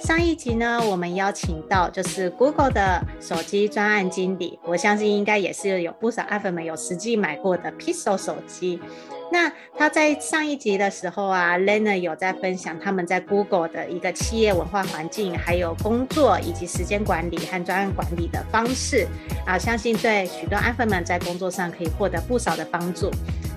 上一集呢，我们邀请到就是 Google 的手机专案经理，我相信应该也是有不少爱粉们有实际买过的 Pixel 手机。那他在上一集的时候啊，Lena 有在分享他们在 Google 的一个企业文化环境，还有工作以及时间管理和专案管理的方式啊，相信对许多爱粉们在工作上可以获得不少的帮助。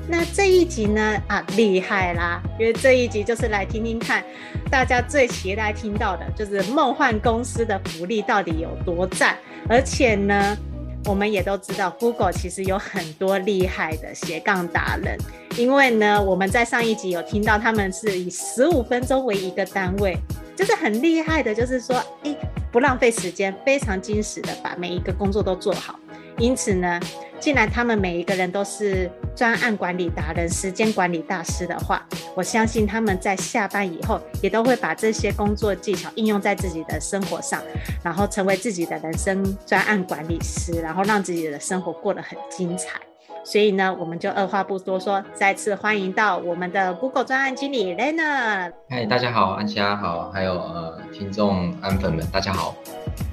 那这一集呢啊，厉害啦，因为这一集就是来听听看大家最期待听到的，就是梦幻公司的福利到底有多赞，而且呢。我们也都知道，Google 其实有很多厉害的斜杠达人，因为呢，我们在上一集有听到他们是以十五分钟为一个单位，就是很厉害的，就是说，诶，不浪费时间，非常精实的把每一个工作都做好。因此呢，既然他们每一个人都是专案管理达人、时间管理大师的话，我相信他们在下班以后也都会把这些工作技巧应用在自己的生活上，然后成为自己的人生专案管理师，然后让自己的生活过得很精彩。所以呢，我们就二话不多说，再次欢迎到我们的 Google 专案经理 Leonard。嗨，大家好，安琪拉好，还有呃听众安粉们，大家好。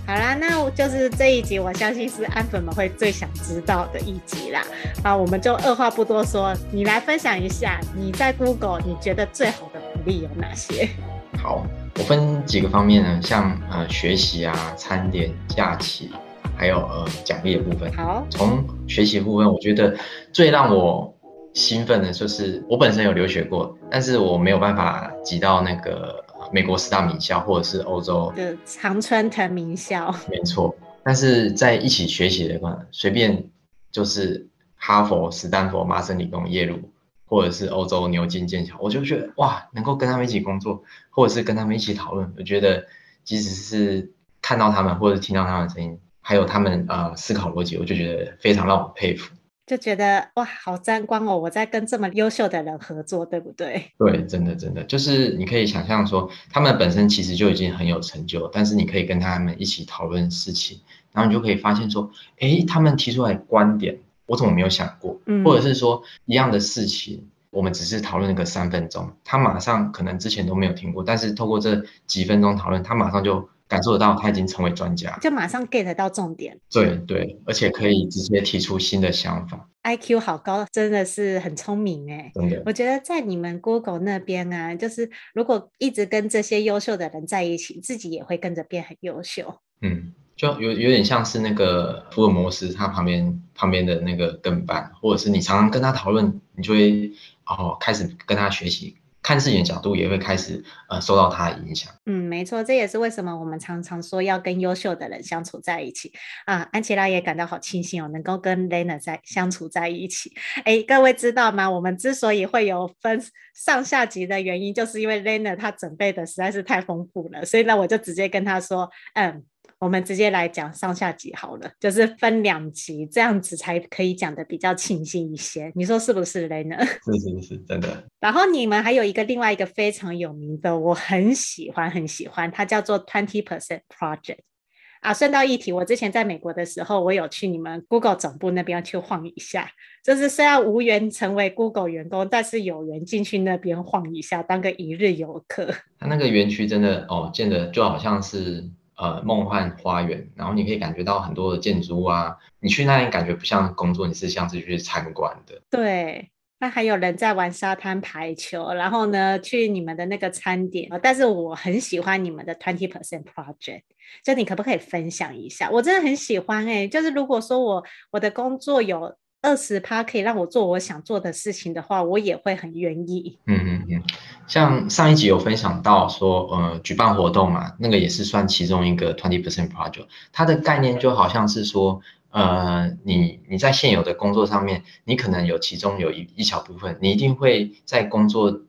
好啦，那就是这一集，我相信是安粉们会最想知道的一集啦。啊，我们就二话不多说，你来分享一下你在 Google 你觉得最好的福利有哪些？好，我分几个方面呢，像呃学习啊、餐点、假期。还有呃奖励的部分。好，从学习部分，我觉得最让我兴奋的就是我本身有留学过，但是我没有办法挤到那个美国四大名校或者是欧洲的常春藤名校。没错，但是在一起学习的话，随便就是哈佛、斯坦福、麻省理工、耶鲁，或者是欧洲牛津、剑桥，我就觉得哇，能够跟他们一起工作，或者是跟他们一起讨论，我觉得即使是看到他们或者听到他们的声音。还有他们呃思考逻辑，我就觉得非常让我佩服，就觉得哇，好沾光哦！我在跟这么优秀的人合作，对不对？对，真的真的，就是你可以想象说，他们本身其实就已经很有成就，但是你可以跟他们一起讨论事情，然后你就可以发现说，哎，他们提出来的观点，我怎么没有想过？嗯，或者是说一样的事情，我们只是讨论个三分钟，他马上可能之前都没有听过，但是透过这几分钟讨论，他马上就。感受得到他已经成为专家，就马上 get 到重点。对对，而且可以直接提出新的想法。IQ 好高，真的是很聪明哎。真的，我觉得在你们 Google 那边啊，就是如果一直跟这些优秀的人在一起，自己也会跟着变很优秀。嗯，就有有点像是那个福尔摩斯他旁边旁边的那个跟班，或者是你常常跟他讨论，你就会哦开始跟他学习。看事情的角度也会开始呃受到他的影响。嗯，没错，这也是为什么我们常常说要跟优秀的人相处在一起啊。安琪拉也感到好庆幸哦，能够跟 Lena 在相处在一起。哎，各位知道吗？我们之所以会有分上下级的原因，就是因为 Lena 他准备的实在是太丰富了，所以呢，我就直接跟他说，嗯。我们直接来讲上下集好了，就是分两集，这样子才可以讲的比较清晰一些。你说是不是雷呢？是是是，真的。然后你们还有一个另外一个非常有名的，我很喜欢很喜欢，它叫做 Twenty Percent Project。啊，顺道一提，我之前在美国的时候，我有去你们 Google 总部那边去晃一下。就是虽然无缘成为 Google 员工，但是有缘进去那边晃一下，当个一日游客。它那个园区真的哦，建的就好像是。呃，梦幻花园，然后你可以感觉到很多的建筑啊，你去那里感觉不像工作，你是像是去参观的。对，那还有人在玩沙滩排球，然后呢，去你们的那个餐点。但是我很喜欢你们的 Twenty Percent Project，就你可不可以分享一下？我真的很喜欢哎、就是如果说我我的工作有。二十趴可以让我做我想做的事情的话，我也会很愿意。嗯嗯嗯，像上一集有分享到说，呃，举办活动嘛，那个也是算其中一个 twenty percent project。它的概念就好像是说，呃，你你在现有的工作上面，你可能有其中有一一小部分，你一定会在工作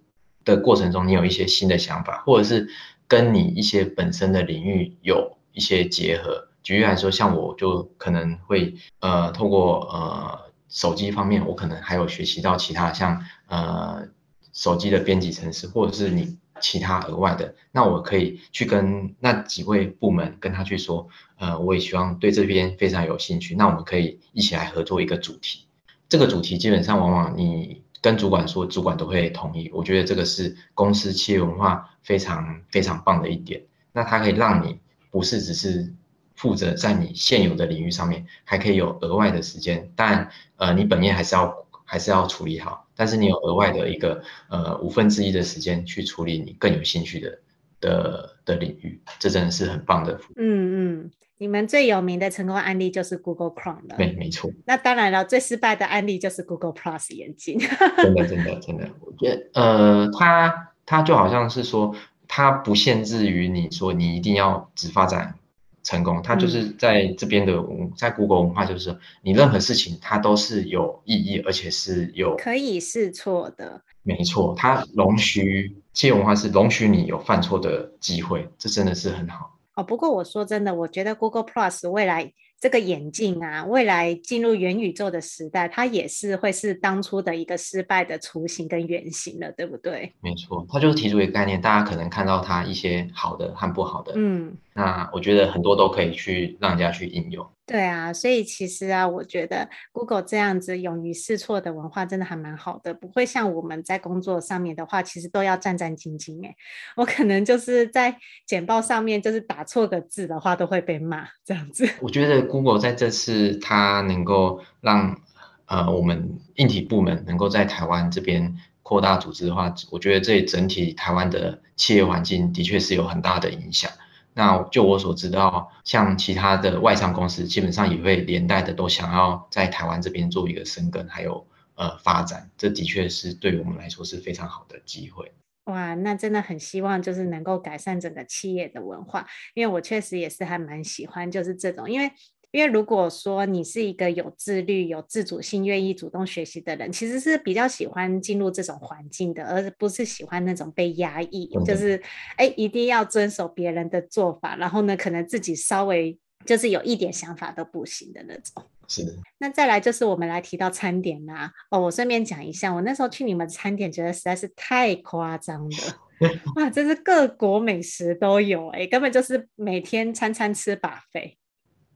的过程中，你有一些新的想法，或者是跟你一些本身的领域有一些结合。举例来说，像我就可能会呃透过呃手机方面，我可能还有学习到其他像呃手机的编辑程式，或者是你其他额外的，那我可以去跟那几位部门跟他去说，呃，我也希望对这边非常有兴趣，那我们可以一起来合作一个主题。这个主题基本上往往你跟主管说，主管都会同意。我觉得这个是公司企业文化非常非常棒的一点。那它可以让你不是只是负责在你现有的领域上面，还可以有额外的时间。但呃，你本业还是要还是要处理好，但是你有额外的一个呃五分之一的时间去处理你更有兴趣的的的领域，这真的是很棒的。嗯嗯，你们最有名的成功案例就是 Google Chrome 了。对，没错。那当然了，最失败的案例就是 Google Plus 眼镜。真的，真的，真的，我觉得呃，它它就好像是说。它不限制于你说你一定要只发展成功，它就是在这边的，在 Google 文化就是说，你任何事情它都是有意义，而且是有可以试错的。没错，它容许企业文化是容许你有犯错的机会，这真的是很好。哦，不过我说真的，我觉得 Google Plus 未来。这个眼镜啊，未来进入元宇宙的时代，它也是会是当初的一个失败的雏形跟原型了，对不对？没错，它就是提出一个概念，大家可能看到它一些好的和不好的，嗯，那我觉得很多都可以去让人家去应用。对啊，所以其实啊，我觉得 Google 这样子勇于试错的文化真的还蛮好的，不会像我们在工作上面的话，其实都要战战兢兢。哎，我可能就是在简报上面就是打错个字的话，都会被骂这样子。我觉得 Google 在这次它能够让呃我们硬体部门能够在台湾这边扩大组织的话，我觉得这整体台湾的企业环境的确是有很大的影响。那就我所知道，像其他的外商公司，基本上也会连带的都想要在台湾这边做一个生根，还有呃发展。这的确是对我们来说是非常好的机会。哇，那真的很希望就是能够改善整个企业的文化，因为我确实也是还蛮喜欢就是这种，因为。因为如果说你是一个有自律、有自主性、愿意主动学习的人，其实是比较喜欢进入这种环境的，而不是喜欢那种被压抑，嗯、就是哎，一定要遵守别人的做法，然后呢，可能自己稍微就是有一点想法都不行的那种。是的。那再来就是我们来提到餐点啦、啊，哦，我顺便讲一下，我那时候去你们餐点，觉得实在是太夸张了，哇，真是各国美食都有，哎，根本就是每天餐餐吃 buffet。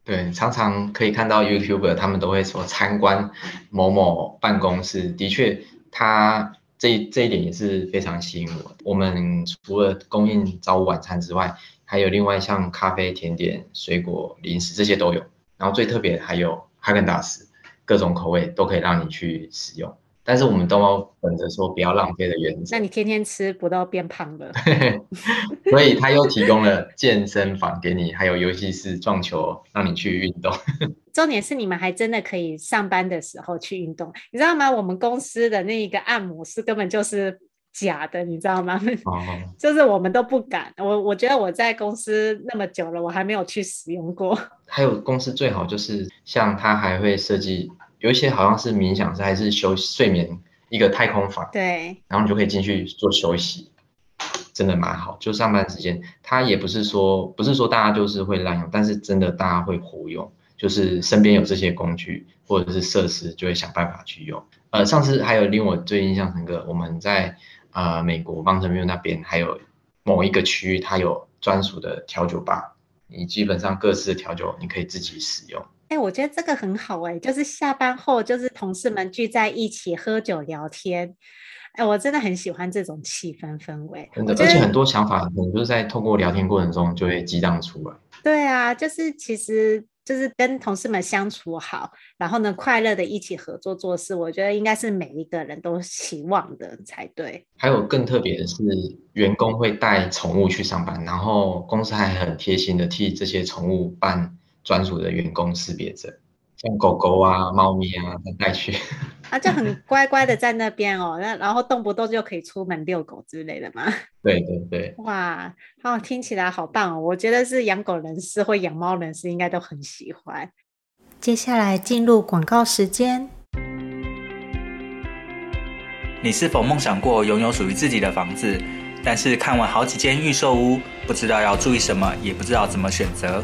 对，常常可以看到 YouTuber 他们都会说参观某某办公室，的确，他这这一点也是非常吸引我。我们除了供应早午晚餐之外，还有另外像咖啡、甜点、水果、零食这些都有。然后最特别还有哈根达斯，各种口味都可以让你去使用。但是我们都要本着说不要浪费的原则。那你天天吃不都变胖了？所以他又提供了健身房给你，还有游戏室撞球，让你去运动。重点是你们还真的可以上班的时候去运动，你知道吗？我们公司的那一个按摩师根本就是假的，你知道吗？哦、就是我们都不敢。我我觉得我在公司那么久了，我还没有去使用过。还有公司最好就是像他还会设计。有一些好像是冥想是还是休睡眠一个太空房，对，然后你就可以进去做休息，真的蛮好。就上班时间，它也不是说不是说大家就是会滥用，但是真的大家会活用，就是身边有这些工具或者是设施，就会想办法去用。呃，上次还有令我最印象深刻，我们在呃美国 Mountain View 那边还有某一个区域，它有专属的调酒吧，你基本上各式的调酒你可以自己使用。哎、欸，我觉得这个很好哎、欸，就是下班后就是同事们聚在一起喝酒聊天，哎、欸，我真的很喜欢这种气氛氛围。真的，而且很多想法可能就是在透过聊天过程中就会激荡出来。对啊，就是其实就是跟同事们相处好，然后呢，快乐的一起合作做事，我觉得应该是每一个人都期望的才对。还有更特别的是，员工会带宠物去上班，然后公司还很贴心的替这些宠物办。专属的员工识别证，像狗狗啊、猫咪啊，带去，啊，就很乖乖的在那边哦，那然后动不动就可以出门遛狗之类的嘛。对对对，哇，哦，听起来好棒哦！我觉得是养狗人士或养猫人士应该都很喜欢。接下来进入广告时间。你是否梦想过拥有属于自己的房子，但是看完好几间预售屋，不知道要注意什么，也不知道怎么选择？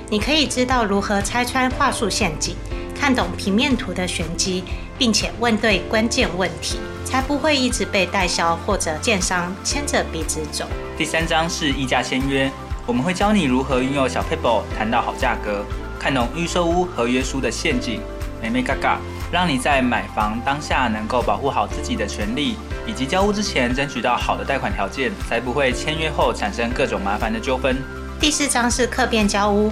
你可以知道如何拆穿话术陷阱，看懂平面图的玄机，并且问对关键问题，才不会一直被代销或者建商牵着鼻子走。第三章是议价签约，我们会教你如何运用小 paper 谈到好价格，看懂预售屋合约书的陷阱，美眉嘎嘎，让你在买房当下能够保护好自己的权利，以及交屋之前争取到好的贷款条件，才不会签约后产生各种麻烦的纠纷。第四章是客变交屋。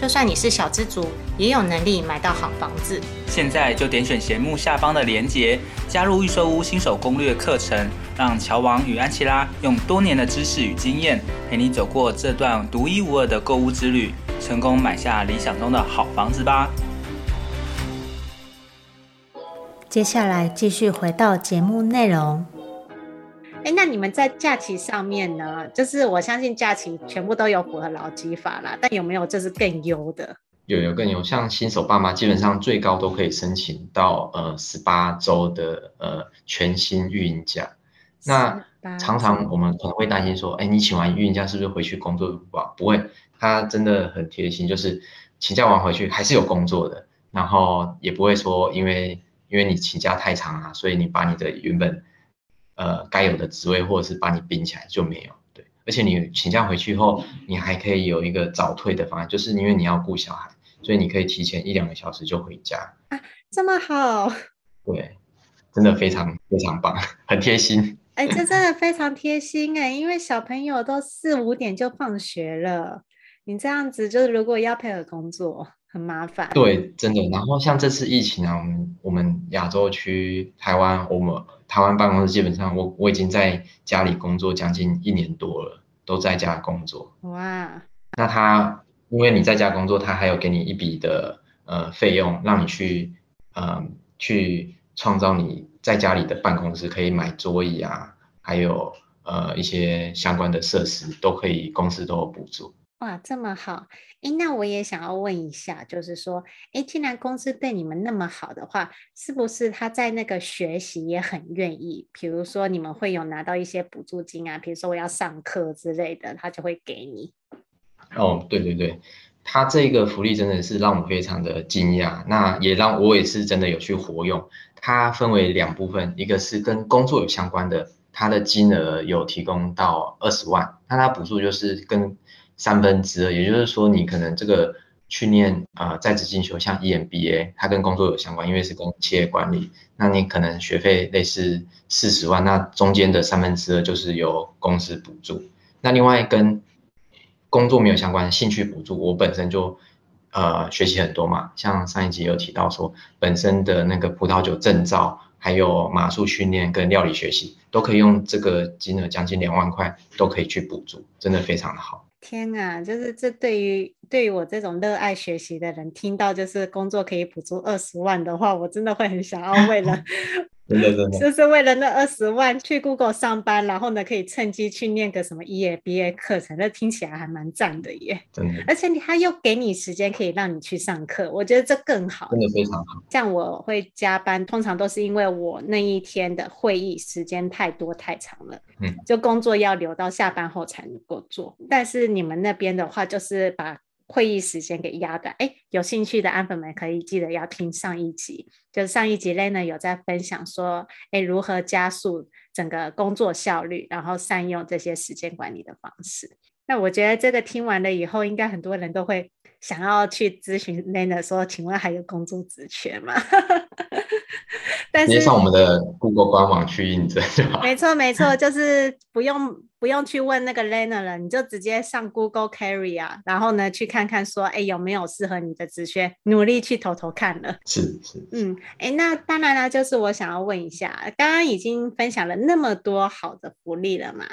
就算你是小资族，也有能力买到好房子。现在就点选节目下方的链接，加入预售屋新手攻略课程，让乔王与安琪拉用多年的知识与经验，陪你走过这段独一无二的购物之旅，成功买下理想中的好房子吧。接下来继续回到节目内容。哎，那你们在假期上面呢？就是我相信假期全部都有符合劳基法啦，但有没有就是更优的？有有更优，像新手爸妈基本上最高都可以申请到呃十八周的呃全薪育婴假。那常常我们可能会担心说，哎，你请完育婴假是不是回去工作不保？不会，他真的很贴心，就是请假完回去还是有工作的，然后也不会说因为因为你请假太长啊，所以你把你的原本。呃，该有的职位或者是把你并起来就没有，对，而且你请假回去后，你还可以有一个早退的方案，就是因为你要顾小孩，所以你可以提前一两个小时就回家。啊，这么好？对，真的非常非常棒，很贴心。哎，这真的非常贴心哎，因为小朋友都四五点就放学了，你这样子就是如果要配合工作。很麻烦，对，真的。然后像这次疫情啊，我们我们亚洲区台湾，我们台湾办公室基本上我我已经在家里工作将近一年多了，都在家工作。哇，那他因为你在家工作，他还有给你一笔的呃费用，让你去呃去创造你在家里的办公室，可以买桌椅啊，还有呃一些相关的设施都可以，公司都有补助。哇，这么好！诶，那我也想要问一下，就是说，诶，既然公司对你们那么好的话，是不是他在那个学习也很愿意？比如说，你们会有拿到一些补助金啊，比如说我要上课之类的，他就会给你。哦，对对对，他这个福利真的是让我非常的惊讶，那也让我也是真的有去活用。它分为两部分，一个是跟工作有相关的，它的金额有提供到二十万，那它补助就是跟。三分之二，也就是说，你可能这个去念啊、呃、在职进修，像 EMBA，它跟工作有相关，因为是跟企业管理，那你可能学费类似四十万，那中间的三分之二就是由公司补助。那另外跟工作没有相关，兴趣补助，我本身就呃学习很多嘛，像上一集有提到说，本身的那个葡萄酒证照，还有马术训练跟料理学习，都可以用这个金额将近两万块都可以去补助，真的非常的好。天啊，就是这对于对于我这种热爱学习的人，听到就是工作可以补助二十万的话，我真的会很想要为了。真的真的，就是为了那二十万去 Google 上班，然后呢，可以趁机去念个什么 EABA 课程，那听起来还蛮赞的耶。真的，而且你他又给你时间可以让你去上课，我觉得这更好。真的非常好。像我会加班，通常都是因为我那一天的会议时间太多太长了，嗯，就工作要留到下班后才能够做。但是你们那边的话，就是把。会议时间给压短，哎，有兴趣的安粉们可以记得要听上一集，就是上一集 Lena 有在分享说，哎，如何加速整个工作效率，然后善用这些时间管理的方式。那我觉得这个听完了以后，应该很多人都会想要去咨询 Lena 说，请问还有工作职缺吗？但是，直接上我们的 Google 官网去应征就好。没错，没错，就是不用不用去问那个 Lerner 了，你就直接上 Google Career，然后呢去看看说，哎，有没有适合你的职缺，努力去投投看了。是是，嗯，哎，那当然了，就是我想要问一下，刚刚已经分享了那么多好的福利了嘛，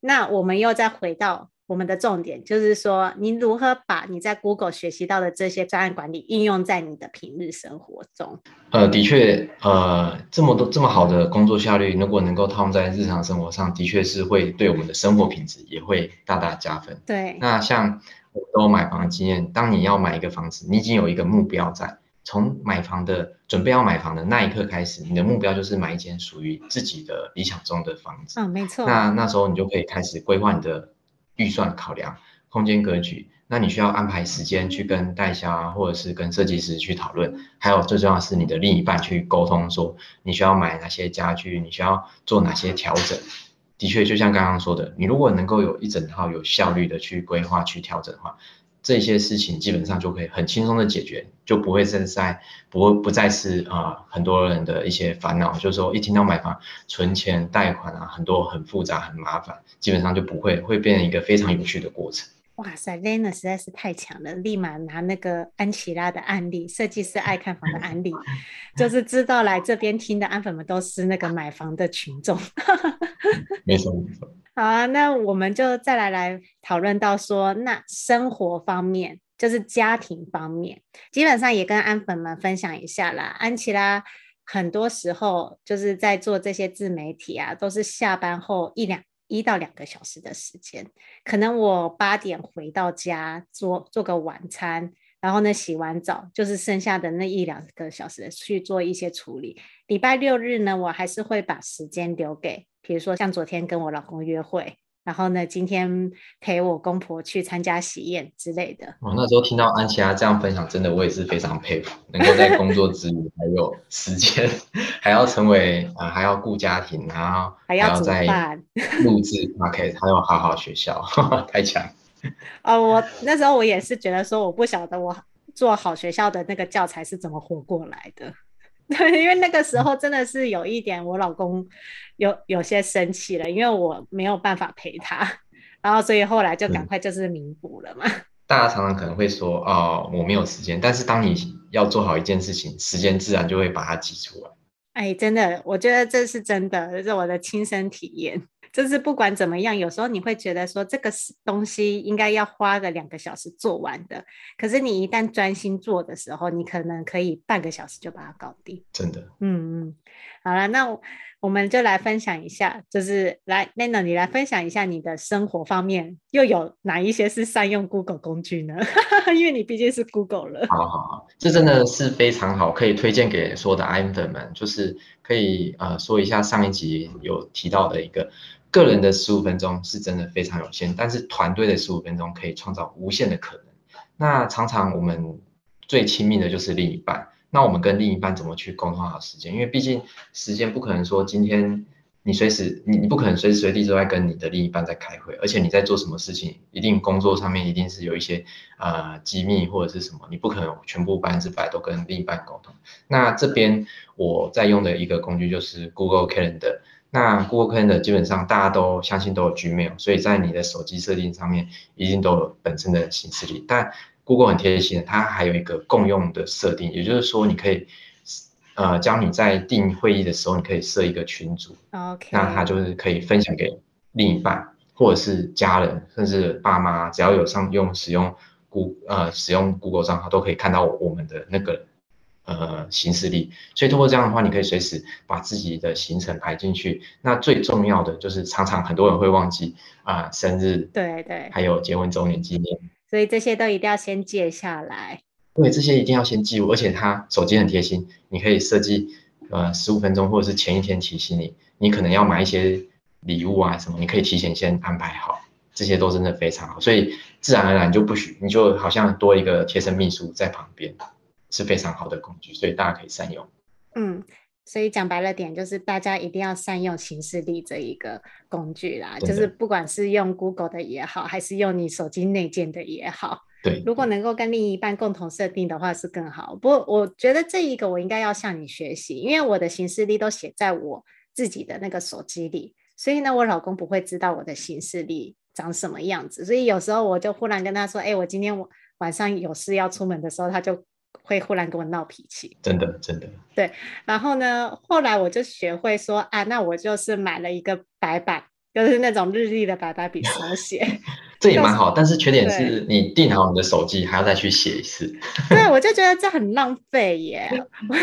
那我们又再回到。我们的重点就是说，你如何把你在 Google 学习到的这些专案管理应用在你的平日生活中？呃，的确，呃，这么多这么好的工作效率，如果能够套用在日常生活上，的确是会对我们的生活品质也会大大加分。对。那像我都有买房的经验，当你要买一个房子，你已经有一个目标在，从买房的准备要买房的那一刻开始，你的目标就是买一间属于自己的理想中的房子。嗯，没错。那那时候你就可以开始规划你的。预算考量、空间格局，那你需要安排时间去跟代销啊，或者是跟设计师去讨论，还有最重要的是你的另一半去沟通，说你需要买哪些家具，你需要做哪些调整。的确，就像刚刚说的，你如果能够有一整套有效率的去规划、去调整的话，这些事情基本上就可以很轻松的解决，就不会是在不不再是啊、呃、很多人的一些烦恼，就是说一听到买房、存钱、贷款啊，很多很复杂、很麻烦，基本上就不会会变成一个非常有趣的过程。哇塞，Lena 实在是太强了，立马拿那个安琪拉的案例，设计师爱看房的案例，就是知道来这边听的安粉们都是那个买房的群众。没 错没错。好啊，那我们就再来来讨论到说，那生活方面就是家庭方面，基本上也跟安粉们分享一下啦。安琪拉很多时候就是在做这些自媒体啊，都是下班后一两一到两个小时的时间，可能我八点回到家做做个晚餐，然后呢洗完澡，就是剩下的那一两个小时去做一些处理。礼拜六日呢，我还是会把时间留给。比如说像昨天跟我老公约会，然后呢，今天陪我公婆去参加喜宴之类的。哦，那时候听到安琪拉这样分享，真的我也是非常佩服，能够在工作之余还有时间，还要成为啊、呃，还要顾家庭，然后还要在录制 OK，还有好好学校，太强。哦，我那时候我也是觉得说，我不晓得我做好学校的那个教材是怎么活过来的。对，因为那个时候真的是有一点，我老公有有些生气了，因为我没有办法陪他，然后所以后来就赶快就是弥补了嘛。大家常常可能会说，哦，我没有时间，但是当你要做好一件事情，时间自然就会把它挤出来。哎，真的，我觉得这是真的，这是我的亲身体验。就是不管怎么样，有时候你会觉得说这个东西应该要花个两个小时做完的，可是你一旦专心做的时候，你可能可以半个小时就把它搞定。真的，嗯嗯，好了，那我们就来分享一下，就是来 n a n a 你来分享一下你的生活方面又有哪一些是善用 Google 工具呢？因为你毕竟是 Google 了。好好好，这真的是非常好，可以推荐给所有的 i n 粉们，就是可以呃说一下上一集有提到的一个。个人的十五分钟是真的非常有限，但是团队的十五分钟可以创造无限的可能。那常常我们最亲密的就是另一半，那我们跟另一半怎么去沟通好时间？因为毕竟时间不可能说今天你随时你你不可能随时随地都在跟你的另一半在开会，而且你在做什么事情，一定工作上面一定是有一些呃机密或者是什么，你不可能全部百分之百都跟另一半沟通。那这边我在用的一个工具就是 Google Calendar。那 Google Calendar 基本上大家都相信都有 Gmail，所以在你的手机设定上面一定都有本身的行事历。但 Google 很贴心，它还有一个共用的设定，也就是说你可以，呃，将你在订会议的时候，你可以设一个群组，OK，那它就是可以分享给另一半或者是家人，甚至爸妈，只要有上用使用 Google 呃使用 Google 账号，都可以看到我们的那个。呃，行事历，所以通过这样的话，你可以随时把自己的行程排进去。那最重要的就是，常常很多人会忘记啊、呃，生日，对对，还有结婚周年纪念，所以这些都一定要先记下来。对，这些一定要先记录，而且它手机很贴心，你可以设计呃十五分钟，或者是前一天提醒你，你可能要买一些礼物啊什么，你可以提前先安排好，这些都真的非常好。所以自然而然就不许，你就好像多一个贴身秘书在旁边。是非常好的工具，所以大家可以善用。嗯，所以讲白了点，就是大家一定要善用行事历这一个工具啦。就是不管是用 Google 的也好，还是用你手机内建的也好，对，如果能够跟另一半共同设定的话，是更好。不过我觉得这一个我应该要向你学习，因为我的行事历都写在我自己的那个手机里，所以呢，我老公不会知道我的行事历长什么样子。所以有时候我就忽然跟他说：“哎、欸，我今天晚上有事要出门的时候，他就。”会忽然跟我闹脾气，真的真的。对，然后呢，后来我就学会说啊，那我就是买了一个白板，就是那种日历的白板笔 手写。这也蛮好，但是缺点是你定好你的手机还要再去写一次。对，我就觉得这很浪费耶。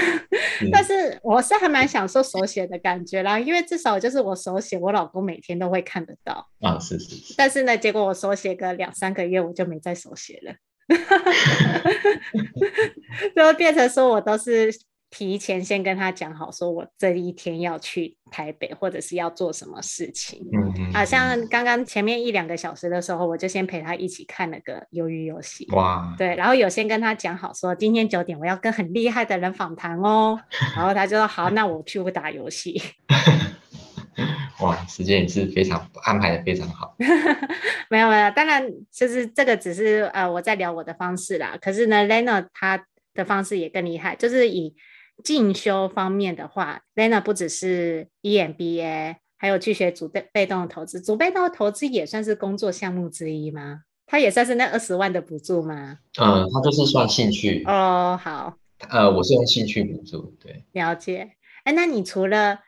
但是我是还蛮享受手写的感觉啦，因为至少就是我手写，我老公每天都会看得到。啊，是是是。但是呢，结果我手写个两三个月，我就没再手写了。就变成说，我都是提前先跟他讲好，说我这一天要去台北，或者是要做什么事情。嗯嗯。好像刚刚前面一两个小时的时候，我就先陪他一起看了个鱿鱼游戏。哇。对，然后有先跟他讲好，说今天九点我要跟很厉害的人访谈哦。然后他就说好，那我去不打游戏。哇，时间也是非常安排的非常好。没有没有，当然就是这个只是呃我在聊我的方式啦。可是呢，Lena 他的方式也更厉害，就是以进修方面的话，Lena 不只是 EMBA，还有去学主被被动的投资。主被动的投资也算是工作项目之一吗？他也算是那二十万的补助吗？嗯，他就是算兴趣。哦，好。呃，我是用兴趣补助，对。了解。哎，那你除了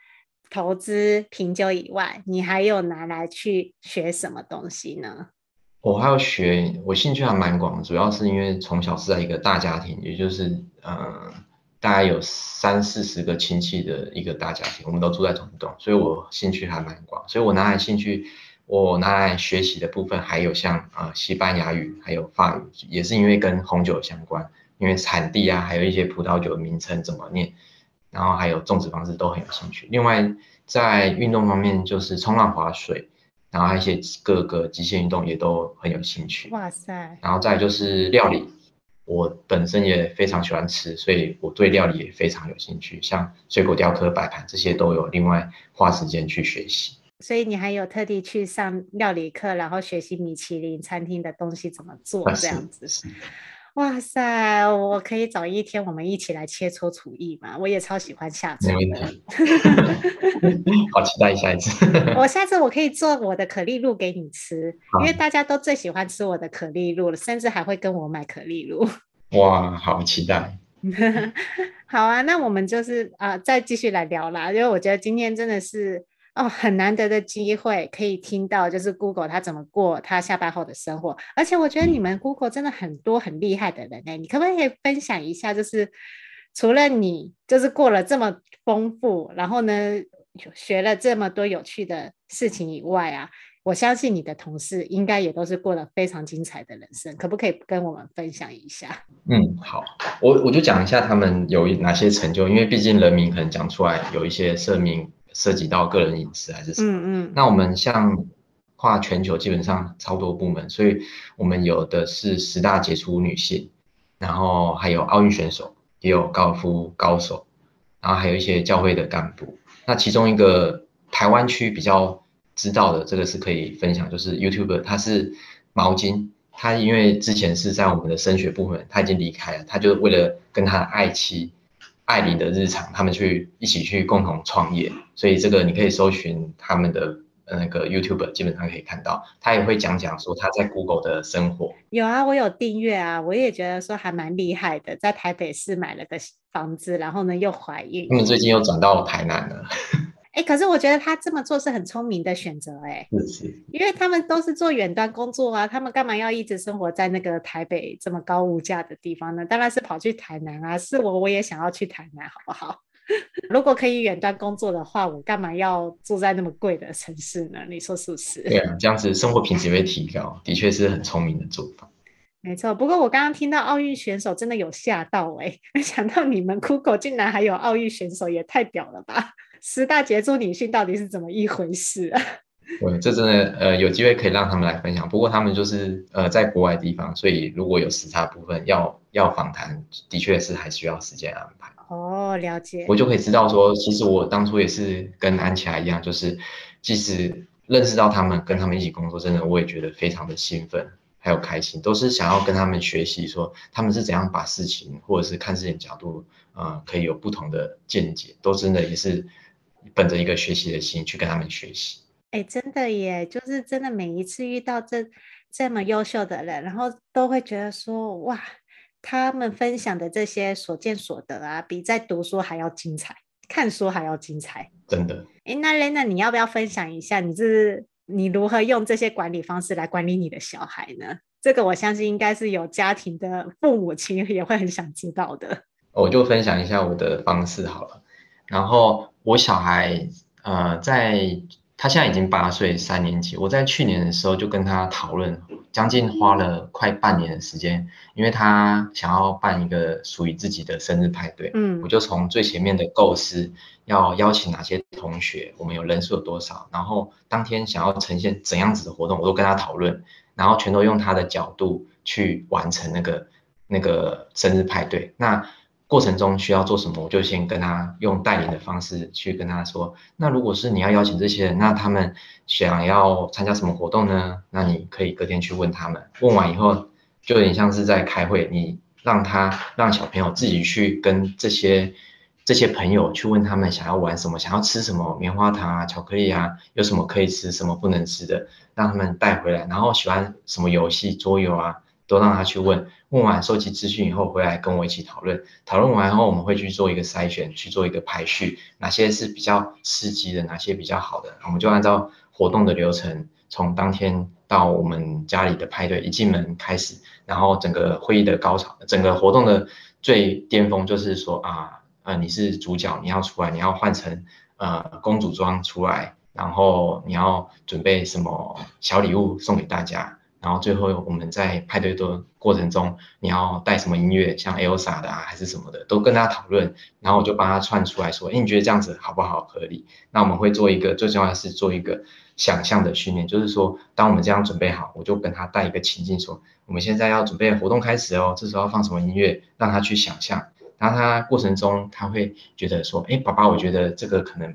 投资品酒以外，你还有拿来去学什么东西呢？我还要学，我兴趣还蛮广，主要是因为从小是在一个大家庭，也就是呃，大概有三四十个亲戚的一个大家庭，我们都住在同一栋，所以我兴趣还蛮广。所以我拿来兴趣，我拿来学习的部分还有像啊、西班牙语，还有法语，也是因为跟红酒相关，因为产地啊，还有一些葡萄酒的名称怎么念。然后还有种植方式都很有兴趣。另外，在运动方面就是冲浪、滑水，然后还有一些各个极限运动也都很有兴趣。哇塞！然后再就是料理，我本身也非常喜欢吃，所以我对料理也非常有兴趣。像水果雕刻、摆盘这些都有另外花时间去学习。所以你还有特地去上料理课，然后学习米其林餐厅的东西怎么做这样子。哇塞！我可以找一天我们一起来切磋厨艺嘛？我也超喜欢下厨的。好期待下一次。我下次我可以做我的可丽露给你吃，因为大家都最喜欢吃我的可丽露了，甚至还会跟我买可丽露。哇，好期待！好啊，那我们就是啊、呃，再继续来聊啦，因为我觉得今天真的是。哦，很难得的机会可以听到，就是 Google 他怎么过他下班后的生活。而且我觉得你们 Google 真的很多很厉害的人哎，你可不可以分享一下？就是除了你就是过了这么丰富，然后呢学了这么多有趣的事情以外啊，我相信你的同事应该也都是过了非常精彩的人生。可不可以跟我们分享一下？嗯，好，我我就讲一下他们有哪些成就，因为毕竟人名可能讲出来有一些社名。涉及到个人隐私还是什么？嗯嗯。那我们像跨全球，基本上超多部门，所以我们有的是十大杰出女性，然后还有奥运选手，也有高尔夫高手，然后还有一些教会的干部。那其中一个台湾区比较知道的，这个是可以分享，就是 YouTuber，他是毛巾，他因为之前是在我们的升学部门，他已经离开了，他就为了跟他的爱妻。艾琳的日常，他们去一起去共同创业，所以这个你可以搜寻他们的那个 YouTube 基本上可以看到，他也会讲讲说他在 Google 的生活。有啊，我有订阅啊，我也觉得说还蛮厉害的，在台北市买了个房子，然后呢又怀孕。他们最近又转到台南了。哎，可是我觉得他这么做是很聪明的选择，哎，因为他们都是做远端工作啊，他们干嘛要一直生活在那个台北这么高物价的地方呢？当然是跑去台南啊，是我我也想要去台南，好不好？如果可以远端工作的话，我干嘛要住在那么贵的城市呢？你说是不是？对啊，这样子生活品质会提高，的确是很聪明的做法。没错，不过我刚刚听到奥运选手真的有吓到哎，没想到你们 Google 竟然还有奥运选手，也太屌了吧！十大杰出女性到底是怎么一回事啊？对，这真的呃有机会可以让他们来分享。不过他们就是呃在国外地方，所以如果有时差部分要要访谈，的确是还需要时间安排。哦，了解。我就可以知道说，其实我当初也是跟安琪拉一样，就是即使认识到他们，跟他们一起工作，真的我也觉得非常的兴奋，还有开心，都是想要跟他们学习，说他们是怎样把事情或者是看事情角度，呃，可以有不同的见解，都真的也是本着一个学习的心去跟他们学习。哎，真的耶，就是真的每一次遇到这这么优秀的人，然后都会觉得说，哇。他们分享的这些所见所得啊，比在读书还要精彩，看书还要精彩，真的。哎，那 Lena，你要不要分享一下，你是你如何用这些管理方式来管理你的小孩呢？这个我相信应该是有家庭的父母亲也会很想知道的。我就分享一下我的方式好了。然后我小孩呃在。他现在已经八岁，三年级。我在去年的时候就跟他讨论，将近花了快半年的时间，因为他想要办一个属于自己的生日派对。嗯，我就从最前面的构思，要邀请哪些同学，我们有人数有多少，然后当天想要呈现怎样子的活动，我都跟他讨论，然后全都用他的角度去完成那个那个生日派对。那过程中需要做什么，我就先跟他用带领的方式去跟他说。那如果是你要邀请这些人，那他们想要参加什么活动呢？那你可以隔天去问他们。问完以后，就有点像是在开会，你让他让小朋友自己去跟这些这些朋友去问他们想要玩什么，想要吃什么，棉花糖啊、巧克力啊，有什么可以吃，什么不能吃的，让他们带回来。然后喜欢什么游戏、桌游啊。都让他去问，问完收集资讯以后回来跟我一起讨论，讨论完后我们会去做一个筛选，去做一个排序，哪些是比较刺激的，哪些比较好的，我们就按照活动的流程，从当天到我们家里的派对一进门开始，然后整个会议的高潮，整个活动的最巅峰就是说啊，呃，你是主角，你要出来，你要换成呃公主装出来，然后你要准备什么小礼物送给大家。然后最后我们在派对的过程中，你要带什么音乐，像 Elsa 的啊，还是什么的，都跟他讨论。然后我就帮他串出来说，哎，你觉得这样子好不好？合理？那我们会做一个，最重要的是做一个想象的训练，就是说，当我们这样准备好，我就跟他带一个情境，说，我们现在要准备活动开始哦，这时候要放什么音乐，让他去想象。然后他过程中他会觉得说，哎，爸爸，我觉得这个可能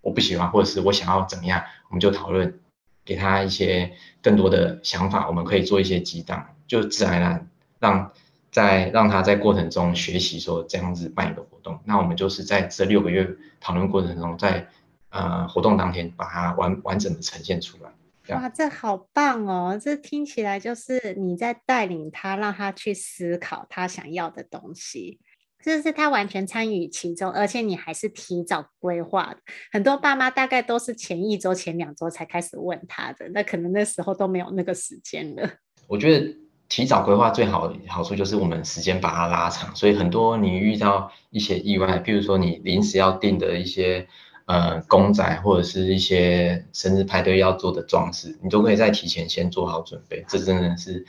我不喜欢，或者是我想要怎么样，我们就讨论。给他一些更多的想法，我们可以做一些激荡，就自然而然让在让他在过程中学习说这样子办一个活动。那我们就是在这六个月讨论过程中，在呃活动当天把它完完整的呈现出来。哇，这好棒哦！这听起来就是你在带领他，让他去思考他想要的东西。就是他完全参与其中，而且你还是提早规划的。很多爸妈大概都是前一周、前两周才开始问他的，那可能那时候都没有那个时间了。我觉得提早规划最好好处就是我们时间把它拉长，所以很多你遇到一些意外，譬如说你临时要订的一些呃公仔或者是一些生日派对要做的装饰，你都可以在提前先做好准备。这真的是。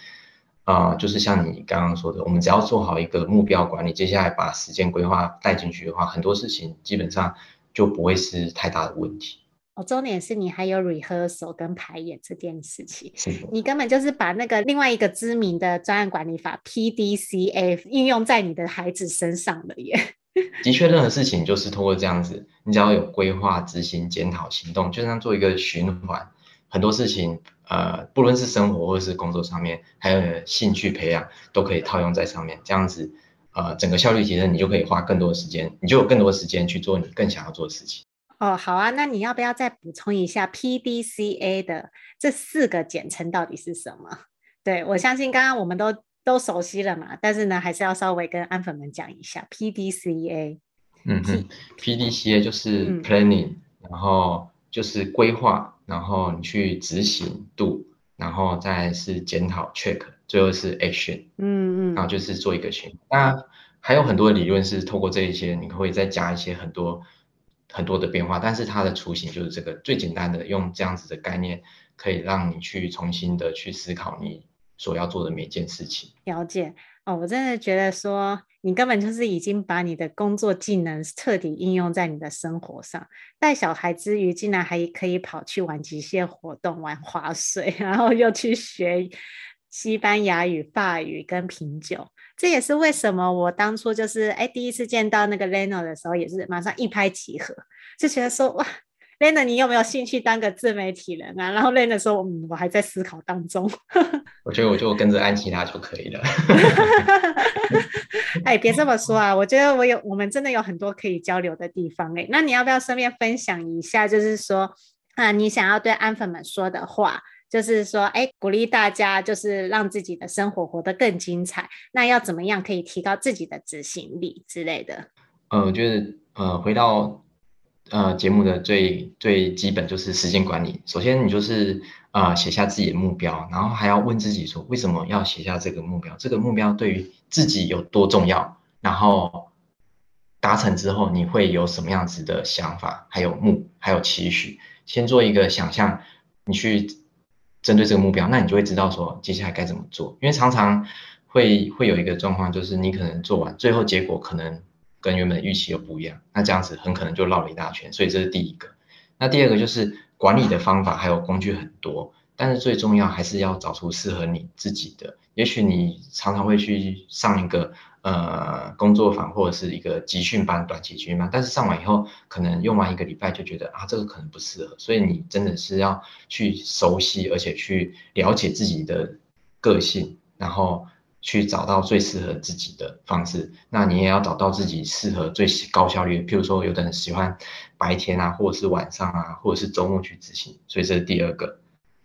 啊、呃，就是像你刚刚说的，我们只要做好一个目标管理，接下来把时间规划带进去的话，很多事情基本上就不会是太大的问题。哦，重点是你还有 rehearsal 跟排演这件事情，你根本就是把那个另外一个知名的专案管理法 PDCA 应用在你的孩子身上了耶。的确，任何事情就是通过这样子，你只要有规划、执行、检讨、行动，就像做一个循环。很多事情，呃，不论是生活或者是工作上面，还有兴趣培养，都可以套用在上面。这样子，呃，整个效率提升，你就可以花更多的时间，你就有更多的时间去做你更想要做的事情。哦，好啊，那你要不要再补充一下 PDCA 的这四个简称到底是什么？对，我相信刚刚我们都都熟悉了嘛，但是呢，还是要稍微跟安粉们讲一下 PDCA。嗯哼，PDCA 就是 planning，、嗯、然后就是规划，然后你去执行 do，然后再是检讨 check，最后是 action。嗯嗯，然后就是做一个循环。那还有很多理论是透过这一些，你可以再加一些很多很多的变化，但是它的雏形就是这个最简单的，用这样子的概念，可以让你去重新的去思考你所要做的每件事情。了解我真的觉得说，你根本就是已经把你的工作技能彻底应用在你的生活上，带小孩之余，竟然还可以跑去玩极限活动、玩滑水，然后又去学西班牙语、法语跟品酒。这也是为什么我当初就是哎第一次见到那个 Lena 的时候，也是马上一拍即合，就觉得说哇，Lena 你有没有兴趣当个自媒体人啊？然后 Lena 说，嗯，我还在思考当中。我觉得我就跟着安琪拉就可以了。哎，别这么说啊，我觉得我有我们真的有很多可以交流的地方哎。那你要不要顺便分享一下，就是说啊，你想要对安粉们说的话？就是说，哎，鼓励大家，就是让自己的生活活得更精彩。那要怎么样可以提高自己的执行力之类的？呃，我觉得，呃，回到呃节目的最最基本就是时间管理。首先，你就是啊、呃、写下自己的目标，然后还要问自己说，为什么要写下这个目标？这个目标对于自己有多重要？然后达成之后，你会有什么样子的想法？还有目，还有期许？先做一个想象，你去。针对这个目标，那你就会知道说接下来该怎么做。因为常常会会有一个状况，就是你可能做完，最后结果可能跟原本预期又不一样，那这样子很可能就绕了一大圈。所以这是第一个。那第二个就是管理的方法还有工具很多，但是最重要还是要找出适合你自己的。也许你常常会去上一个。呃，工作坊或者是一个集训班、短期集训班，但是上完以后，可能用完一个礼拜就觉得啊，这个可能不适合，所以你真的是要去熟悉，而且去了解自己的个性，然后去找到最适合自己的方式。那你也要找到自己适合最高效率，譬如说，有的人喜欢白天啊，或者是晚上啊，或者是周末去执行，所以这是第二个。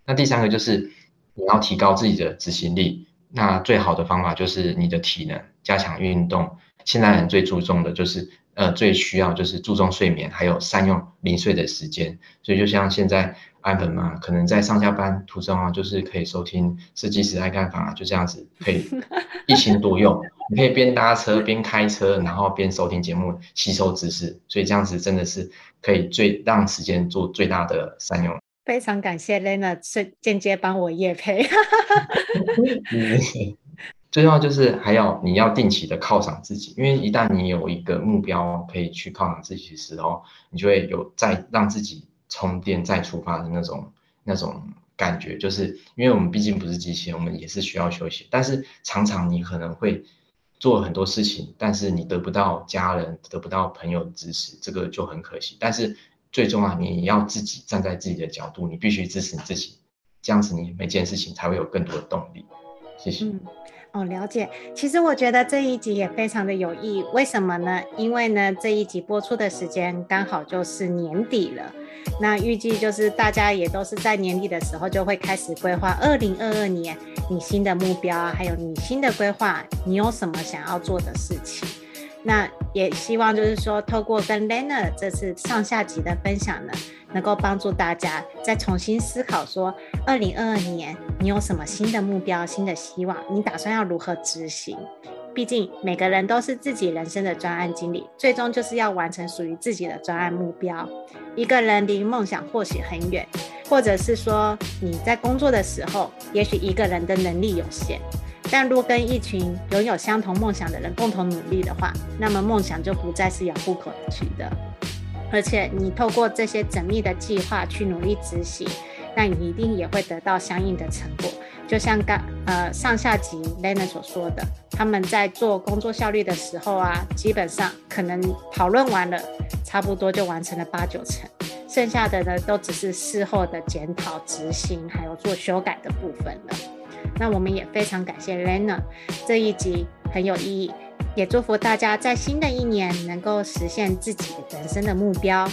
那第三个就是你要提高自己的执行力。那最好的方法就是你的体能，加强运动。现在人最注重的就是，呃，最需要就是注重睡眠，还有善用零碎的时间。所以就像现在安本嘛，可能在上下班途中啊，就是可以收听设计师爱看房啊，就这样子可以 一心多用。你可以边搭车边开车，然后边收听节目，吸收知识。所以这样子真的是可以最让时间做最大的善用。非常感谢 Lena 是间接帮我业配。最重要就是还要你要定期的犒赏自己，因为一旦你有一个目标可以去犒赏自己的时候，你就会有再让自己充电再出发的那种那种感觉。就是因为我们毕竟不是机器人，我们也是需要休息。但是常常你可能会做很多事情，但是你得不到家人、得不到朋友的支持，这个就很可惜。但是最重要，你要自己站在自己的角度，你必须支持你自己，这样子你每件事情才会有更多的动力。谢谢。哦，了解。其实我觉得这一集也非常的有意义，为什么呢？因为呢，这一集播出的时间刚好就是年底了，那预计就是大家也都是在年底的时候就会开始规划二零二二年你新的目标啊，还有你新的规划，你有什么想要做的事情？那也希望就是说，透过跟 Lena 这次上下集的分享呢，能够帮助大家再重新思考说，二零二二年你有什么新的目标、新的希望，你打算要如何执行？毕竟每个人都是自己人生的专案经理，最终就是要完成属于自己的专案目标。一个人离梦想或许很远，或者是说你在工作的时候，也许一个人的能力有限。但若跟一群拥有相同梦想的人共同努力的话，那么梦想就不再是遥不可及的。而且你透过这些缜密的计划去努力执行，那你一定也会得到相应的成果。就像刚呃上下级 Lena 所说的，他们在做工作效率的时候啊，基本上可能讨论完了，差不多就完成了八九成，剩下的呢都只是事后的检讨、执行，还有做修改的部分了。那我们也非常感谢 Lena，这一集很有意义，也祝福大家在新的一年能够实现自己的人生的目标。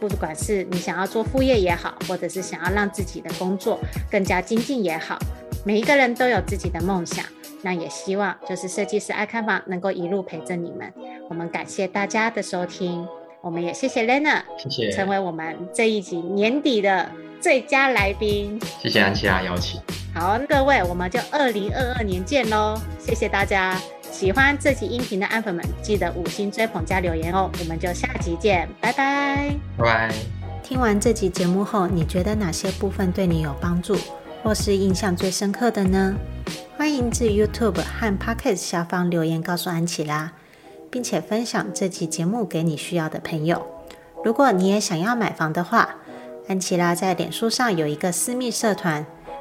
不管是你想要做副业也好，或者是想要让自己的工作更加精进也好，每一个人都有自己的梦想。那也希望就是设计师爱看房能够一路陪着你们。我们感谢大家的收听，我们也谢谢 Leonard，谢谢，成为我们这一集年底的最佳来宾。谢谢安琪拉邀请。好，各位，我们就二零二二年见喽！谢谢大家，喜欢这集音频的安粉们，记得五星追捧加留言哦。我们就下集见，拜拜，拜拜。听完这集节目后，你觉得哪些部分对你有帮助，或是印象最深刻的呢？欢迎至 YouTube 和 Pocket 下方留言告诉安琪拉，并且分享这期节目给你需要的朋友。如果你也想要买房的话，安琪拉在脸书上有一个私密社团，